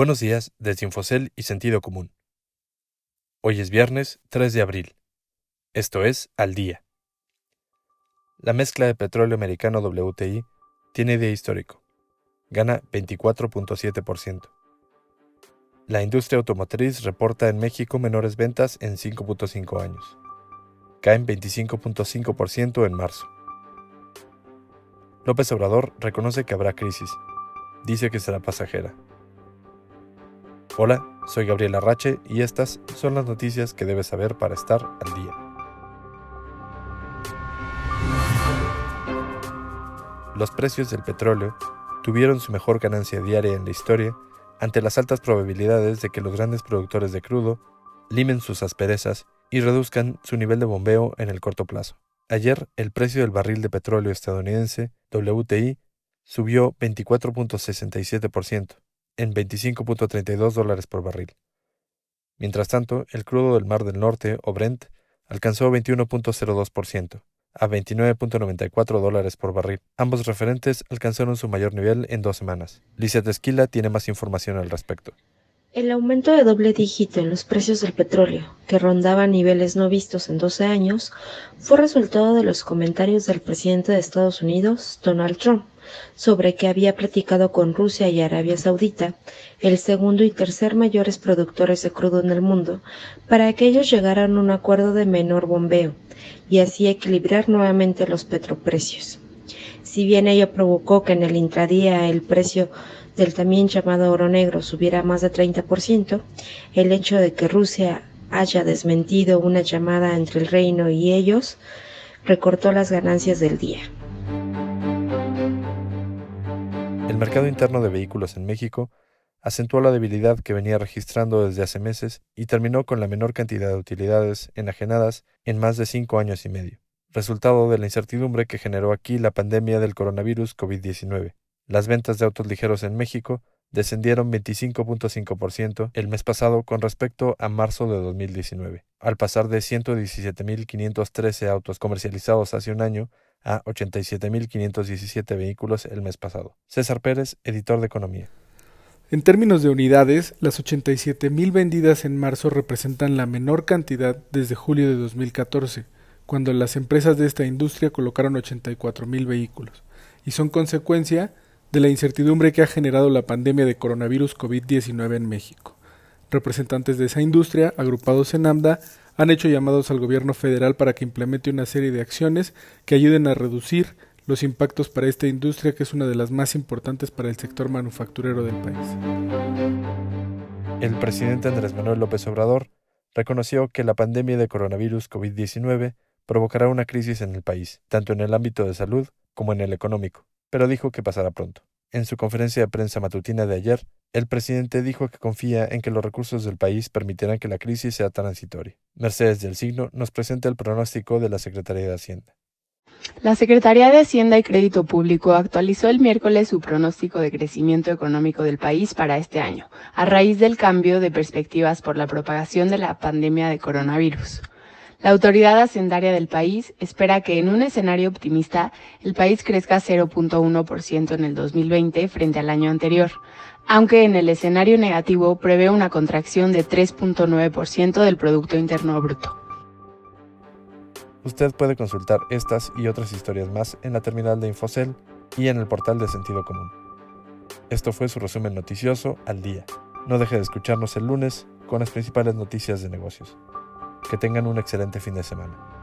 Buenos días desde Infocel y Sentido Común. Hoy es viernes 3 de abril. Esto es Al Día. La mezcla de petróleo americano WTI tiene día histórico. Gana 24.7%. La industria automotriz reporta en México menores ventas en 5.5 años. Caen 25.5% en marzo. López Obrador reconoce que habrá crisis. Dice que será pasajera. Hola, soy Gabriel Arrache y estas son las noticias que debes saber para estar al día. Los precios del petróleo tuvieron su mejor ganancia diaria en la historia ante las altas probabilidades de que los grandes productores de crudo limen sus asperezas y reduzcan su nivel de bombeo en el corto plazo. Ayer, el precio del barril de petróleo estadounidense, WTI, subió 24.67%, en 25.32 dólares por barril. Mientras tanto, el crudo del Mar del Norte, o Brent, alcanzó 21.02%, a 29.94 dólares por barril. Ambos referentes alcanzaron su mayor nivel en dos semanas. Lizeth Esquila tiene más información al respecto. El aumento de doble dígito en los precios del petróleo, que rondaba niveles no vistos en 12 años, fue resultado de los comentarios del presidente de Estados Unidos, Donald Trump, sobre que había platicado con Rusia y Arabia Saudita, el segundo y tercer mayores productores de crudo en el mundo, para que ellos llegaran a un acuerdo de menor bombeo y así equilibrar nuevamente los petroprecios. Si bien ello provocó que en el intradía el precio del también llamado oro negro subiera más de 30%, el hecho de que Rusia haya desmentido una llamada entre el reino y ellos recortó las ganancias del día. El mercado interno de vehículos en México acentuó la debilidad que venía registrando desde hace meses y terminó con la menor cantidad de utilidades enajenadas en más de cinco años y medio, resultado de la incertidumbre que generó aquí la pandemia del coronavirus COVID-19. Las ventas de autos ligeros en México descendieron 25.5% el mes pasado con respecto a marzo de 2019, al pasar de 117.513 autos comercializados hace un año a 87.517 vehículos el mes pasado. César Pérez, editor de Economía. En términos de unidades, las 87.000 vendidas en marzo representan la menor cantidad desde julio de 2014, cuando las empresas de esta industria colocaron 84.000 vehículos, y son consecuencia de la incertidumbre que ha generado la pandemia de coronavirus COVID-19 en México. Representantes de esa industria, agrupados en AMDA, han hecho llamados al gobierno federal para que implemente una serie de acciones que ayuden a reducir los impactos para esta industria que es una de las más importantes para el sector manufacturero del país. El presidente Andrés Manuel López Obrador reconoció que la pandemia de coronavirus COVID-19 provocará una crisis en el país, tanto en el ámbito de salud como en el económico pero dijo que pasará pronto. En su conferencia de prensa matutina de ayer, el presidente dijo que confía en que los recursos del país permitirán que la crisis sea transitoria. Mercedes del Signo nos presenta el pronóstico de la Secretaría de Hacienda. La Secretaría de Hacienda y Crédito Público actualizó el miércoles su pronóstico de crecimiento económico del país para este año, a raíz del cambio de perspectivas por la propagación de la pandemia de coronavirus. La autoridad hacendaria del país espera que en un escenario optimista el país crezca 0.1% en el 2020 frente al año anterior, aunque en el escenario negativo prevé una contracción de 3.9% del Producto Interno Bruto. Usted puede consultar estas y otras historias más en la terminal de Infocel y en el portal de Sentido Común. Esto fue su resumen noticioso al día. No deje de escucharnos el lunes con las principales noticias de negocios. Que tengan un excelente fin de semana.